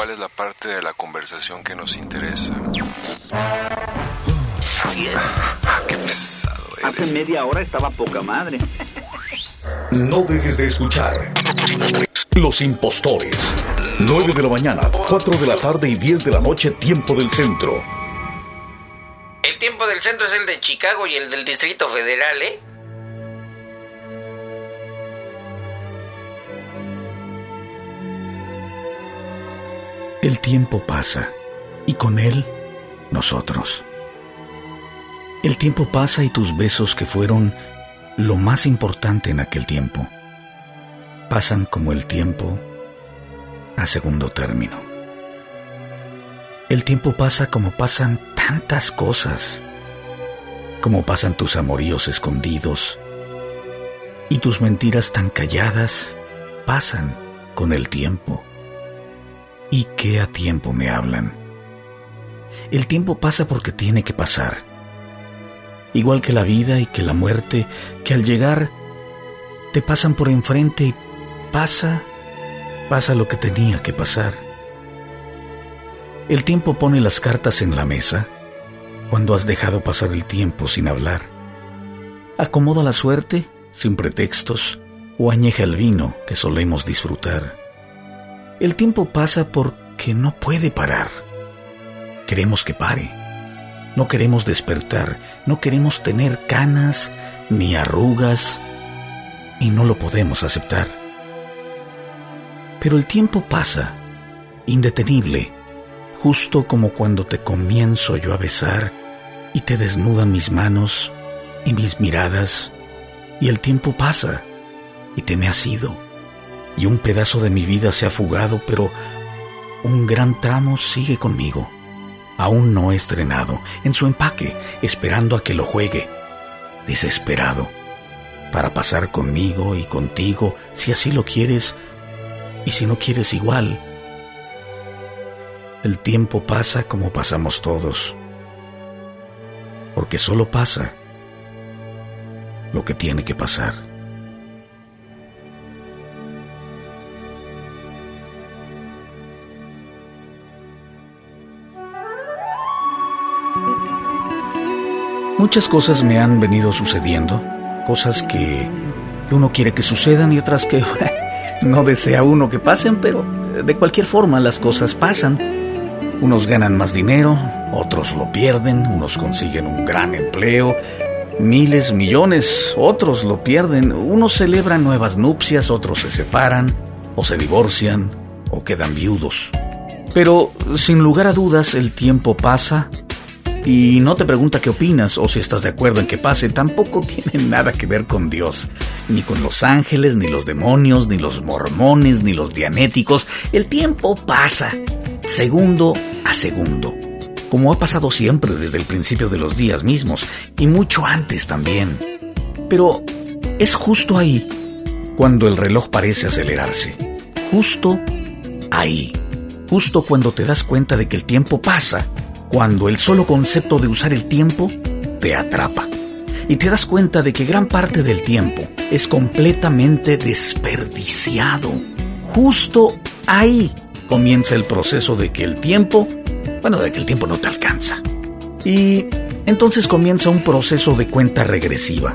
cuál es la parte de la conversación que nos interesa. Así es. Qué pesado eres. Hace media hora estaba poca madre. No dejes de escuchar. Los impostores. 9 de la mañana, 4 de la tarde y 10 de la noche, tiempo del centro. El tiempo del centro es el de Chicago y el del Distrito Federal, ¿eh? El tiempo pasa y con él nosotros. El tiempo pasa y tus besos que fueron lo más importante en aquel tiempo pasan como el tiempo a segundo término. El tiempo pasa como pasan tantas cosas, como pasan tus amoríos escondidos y tus mentiras tan calladas pasan con el tiempo y que a tiempo me hablan. El tiempo pasa porque tiene que pasar. Igual que la vida y que la muerte, que al llegar te pasan por enfrente y pasa, pasa lo que tenía que pasar. El tiempo pone las cartas en la mesa cuando has dejado pasar el tiempo sin hablar. Acomoda la suerte sin pretextos o añeja el vino que solemos disfrutar. El tiempo pasa porque no puede parar. Queremos que pare. No queremos despertar, no queremos tener canas ni arrugas y no lo podemos aceptar. Pero el tiempo pasa, indetenible, justo como cuando te comienzo yo a besar y te desnudan mis manos y mis miradas y el tiempo pasa y te me has ido y un pedazo de mi vida se ha fugado, pero un gran tramo sigue conmigo. Aún no estrenado, en su empaque, esperando a que lo juegue, desesperado, para pasar conmigo y contigo, si así lo quieres, y si no quieres igual. El tiempo pasa como pasamos todos, porque solo pasa lo que tiene que pasar. Muchas cosas me han venido sucediendo, cosas que uno quiere que sucedan y otras que no desea uno que pasen, pero de cualquier forma las cosas pasan. Unos ganan más dinero, otros lo pierden, unos consiguen un gran empleo, miles, millones, otros lo pierden, unos celebran nuevas nupcias, otros se separan, o se divorcian, o quedan viudos. Pero, sin lugar a dudas, el tiempo pasa y no te pregunta qué opinas o si estás de acuerdo en que pase, tampoco tiene nada que ver con Dios, ni con los ángeles, ni los demonios, ni los mormones, ni los dianéticos. El tiempo pasa, segundo a segundo, como ha pasado siempre desde el principio de los días mismos, y mucho antes también. Pero es justo ahí cuando el reloj parece acelerarse, justo ahí, justo cuando te das cuenta de que el tiempo pasa cuando el solo concepto de usar el tiempo te atrapa y te das cuenta de que gran parte del tiempo es completamente desperdiciado. Justo ahí comienza el proceso de que el tiempo, bueno, de que el tiempo no te alcanza. Y entonces comienza un proceso de cuenta regresiva.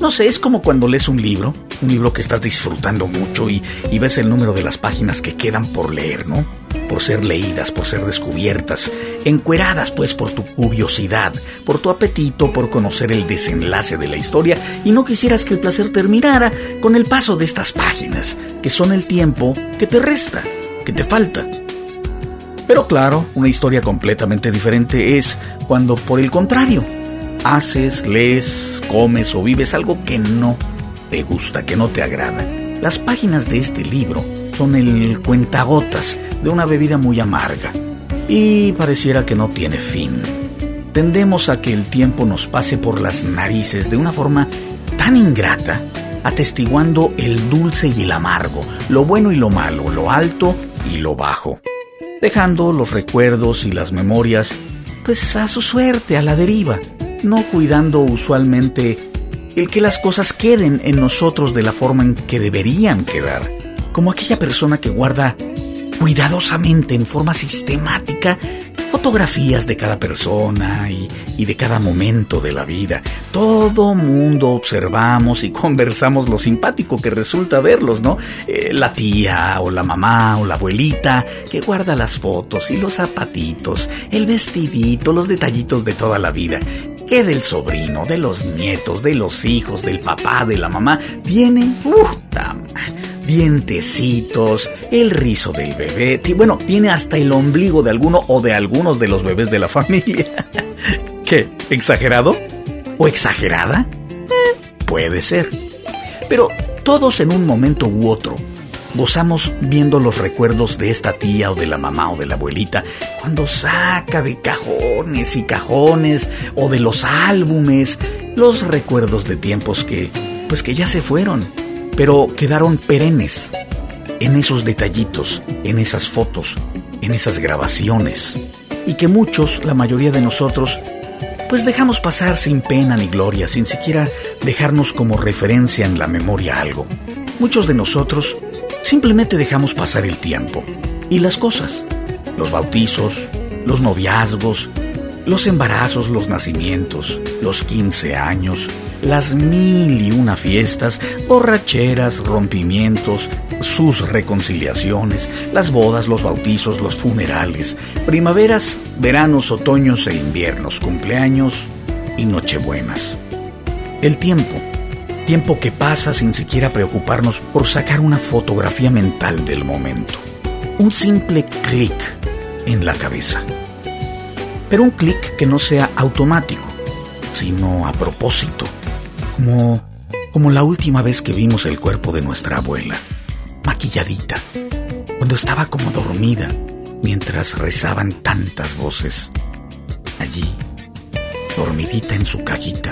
No sé, es como cuando lees un libro, un libro que estás disfrutando mucho y, ves el número de las páginas que quedan por leer, ¿no? por ser leídas, por ser descubiertas, encueradas pues por tu curiosidad, por tu apetito por conocer el desenlace de la historia y no quisieras que el placer terminara con el paso de estas páginas, que son el tiempo que te resta, que te falta. Pero claro, una historia completamente diferente es cuando por el contrario, haces, lees, comes o vives algo que no te gusta, que no te agrada. Las páginas de este libro son el cuentagotas de una bebida muy amarga y pareciera que no tiene fin. Tendemos a que el tiempo nos pase por las narices de una forma tan ingrata, atestiguando el dulce y el amargo, lo bueno y lo malo, lo alto y lo bajo, dejando los recuerdos y las memorias pues a su suerte, a la deriva, no cuidando usualmente el que las cosas queden en nosotros de la forma en que deberían quedar como aquella persona que guarda cuidadosamente, en forma sistemática, fotografías de cada persona y, de cada momento de la vida. Todo mundo observamos y conversamos lo simpático que resulta verlos, ¿no? Eh, la tía o la mamá o la abuelita que guarda las fotos y los zapatitos, el vestidito, los detallitos de toda la vida. Que del sobrino, de los nietos, de los hijos, del papá, de la mamá, vienen, uh, dientecitos, el rizo del bebé, bueno, tiene hasta el ombligo de alguno o de algunos de los bebés de la familia. ¿Qué? ¿Exagerado? ¿O exagerada? Eh, puede ser. Pero todos en un momento u otro gozamos viendo los recuerdos de esta tía o de la mamá o de la abuelita cuando saca de cajones y cajones o de los álbumes los recuerdos de tiempos que pues que ya se fueron pero quedaron perennes en esos detallitos, en esas fotos, en esas grabaciones, y que muchos, la mayoría de nosotros, pues dejamos pasar sin pena ni gloria, sin siquiera dejarnos como referencia en la memoria algo. Muchos de nosotros simplemente dejamos pasar el tiempo y las cosas, los bautizos, los noviazgos, los embarazos, los nacimientos, los 15 años, las mil y una fiestas, borracheras, rompimientos, sus reconciliaciones, las bodas, los bautizos, los funerales, primaveras, veranos, otoños e inviernos, cumpleaños y nochebuenas. El tiempo, tiempo que pasa sin siquiera preocuparnos por sacar una fotografía mental del momento. Un simple clic en la cabeza. Pero un clic que no sea automático, sino a propósito como, como la última vez que vimos el cuerpo de nuestra abuela, maquilladita, cuando estaba como dormida mientras rezaban tantas voces. Allí, dormidita en su cajita,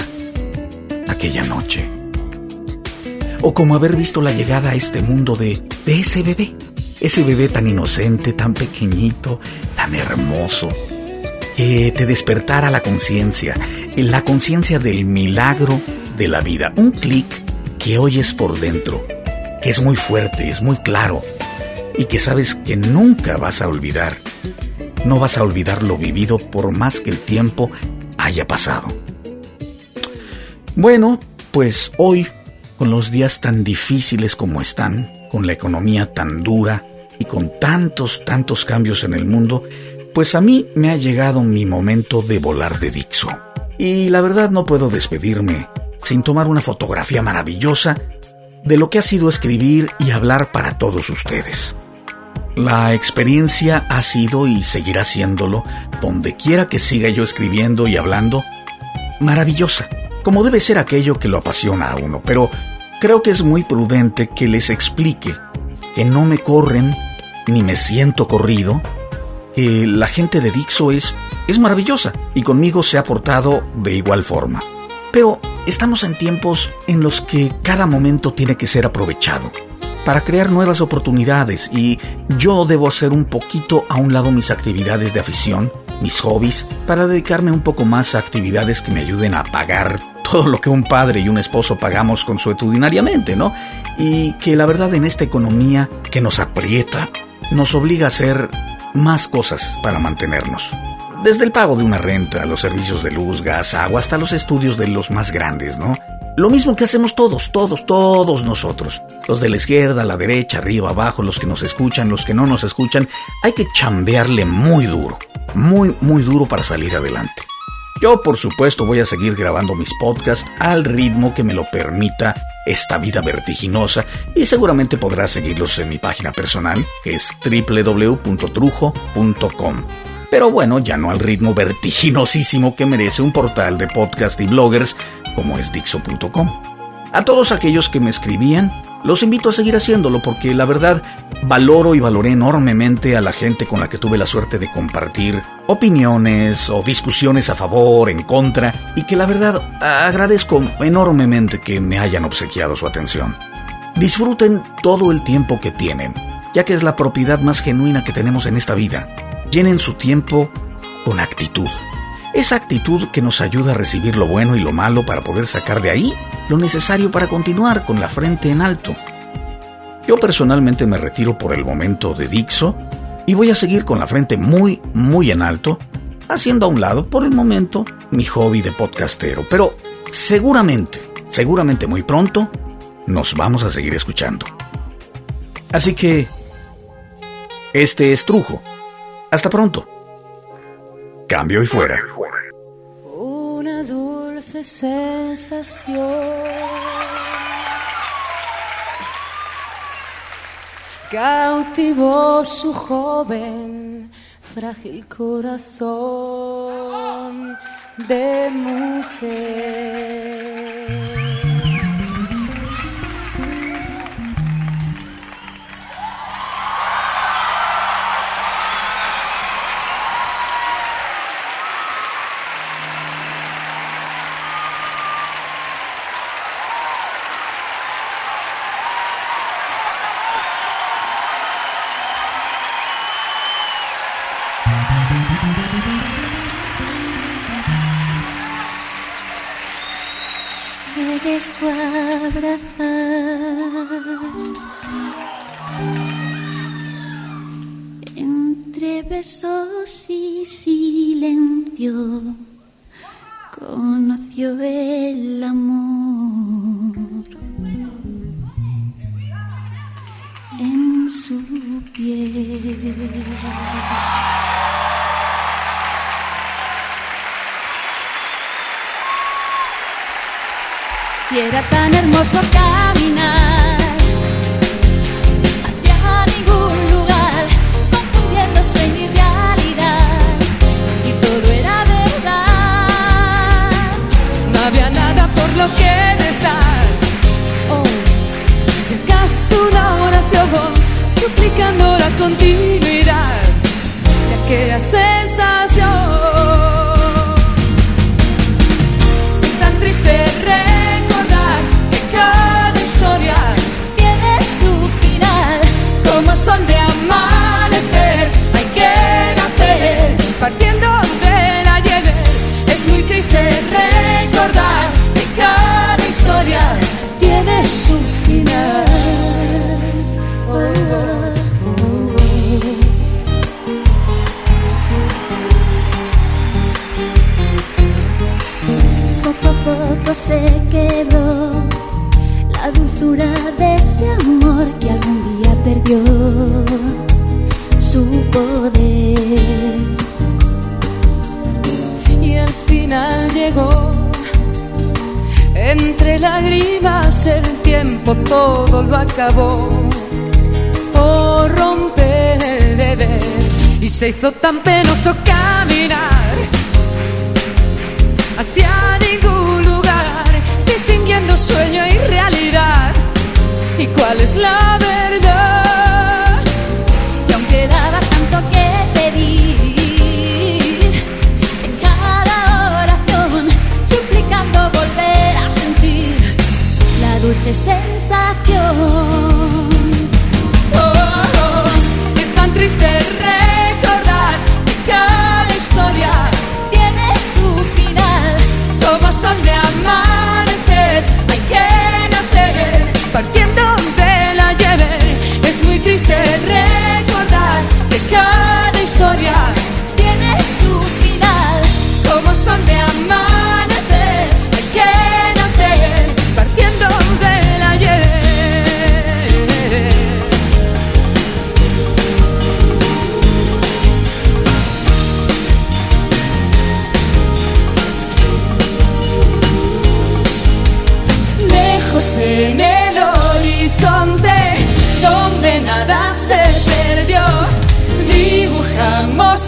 aquella noche. O como haber visto la llegada a este mundo de, ese bebé, ese bebé tan inocente, tan pequeñito, tan hermoso, que te despertara la conciencia, la conciencia del milagro de la vida. Un clic que oyes por dentro, que es muy fuerte, es muy claro y que sabes que nunca vas a olvidar. No vas a olvidar lo vivido por más que el tiempo haya pasado. Bueno, pues hoy, con los días tan difíciles como están, con la economía tan dura y con tantos, tantos cambios en el mundo, pues a mí me ha llegado mi momento de volar de Dixo. Y la verdad no puedo despedirme sin tomar una fotografía maravillosa de lo que ha sido escribir y hablar para todos ustedes. La experiencia ha sido y seguirá siéndolo, donde quiera que siga yo escribiendo y hablando, maravillosa, como debe ser aquello que lo apasiona a uno, pero creo que es muy prudente que les explique que no me corren ni me siento corrido, que la gente de Dixo es, es maravillosa y conmigo se ha portado de igual forma. Pero estamos en tiempos en los que cada momento tiene que ser aprovechado para crear nuevas oportunidades y yo debo hacer un poquito a un lado mis actividades de afición, mis hobbies, para dedicarme un poco más a actividades que me ayuden a pagar todo lo que un padre y un esposo pagamos consuetudinariamente, ¿no? Y que la verdad en esta economía que nos aprieta, nos obliga a hacer más cosas para mantenernos. Desde el pago de una renta, los servicios de luz, gas, agua, hasta los estudios de los más grandes, ¿no? Lo mismo que hacemos todos, todos, todos nosotros. Los de la izquierda, la derecha, arriba, abajo, los que nos escuchan, los que no nos escuchan, hay que chambearle muy duro, muy, muy duro para salir adelante. Yo, por supuesto, voy a seguir grabando mis podcasts al ritmo que me lo permita esta vida vertiginosa y seguramente podrás seguirlos en mi página personal, que es www.trujo.com pero bueno, ya no al ritmo vertiginosísimo que merece un portal de podcast y bloggers como es Dixo.com. A todos aquellos que me escribían, los invito a seguir haciéndolo porque la verdad valoro y valoré enormemente a la gente con la que tuve la suerte de compartir opiniones o discusiones a favor, en contra, y que la verdad agradezco enormemente que me hayan obsequiado su atención. Disfruten todo el tiempo que tienen, ya que es la propiedad más genuina que tenemos en esta vida llenen su tiempo con actitud. Esa actitud que nos ayuda a recibir lo bueno y lo malo para poder sacar de ahí lo necesario para continuar con la frente en alto. Yo personalmente me retiro por el momento de Dixo Y voy a seguir con la frente muy, muy en alto, haciendo a un lado por el momento mi hobby de podcastero. Pero seguramente, seguramente muy pronto nos vamos a seguir escuchando. Así que, este es Trujo. Hasta pronto. Cambio y fuera. Una dulce sensación. Cautivó su joven, frágil corazón de mujer. Entre besos y silencio conoció el amor en su piel. Y era tan hermoso caminar hacia ningún lugar, confundiendo sueño y realidad. Y todo era verdad. No había nada por lo que rezar. Oh, si acaso una oración, suplicando la continuidad de aquella sensación. Es tan triste recordar se quedó la dulzura de ese amor que algún día perdió su poder. y el final llegó. Entre lágrimas el tiempo todo lo acabó por romper el deber y se hizo tan penoso caminar hacia y cuál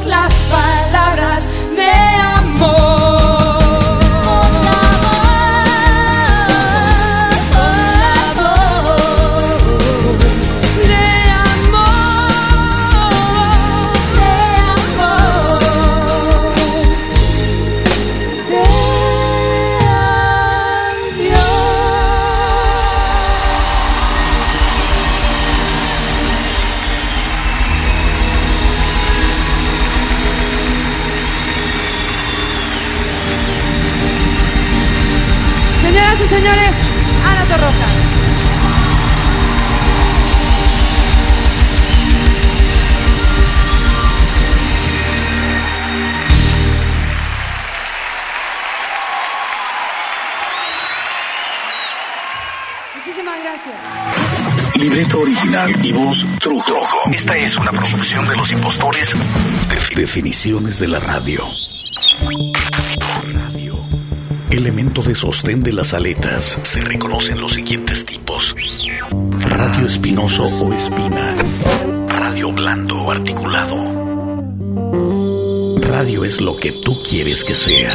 las original y voz Trujo. Esta es una producción de los impostores. de Definiciones de la radio. Radio. Elemento de sostén de las aletas. Se reconocen los siguientes tipos. Radio espinoso o espina. Radio blando o articulado. Radio es lo que tú quieres que sea.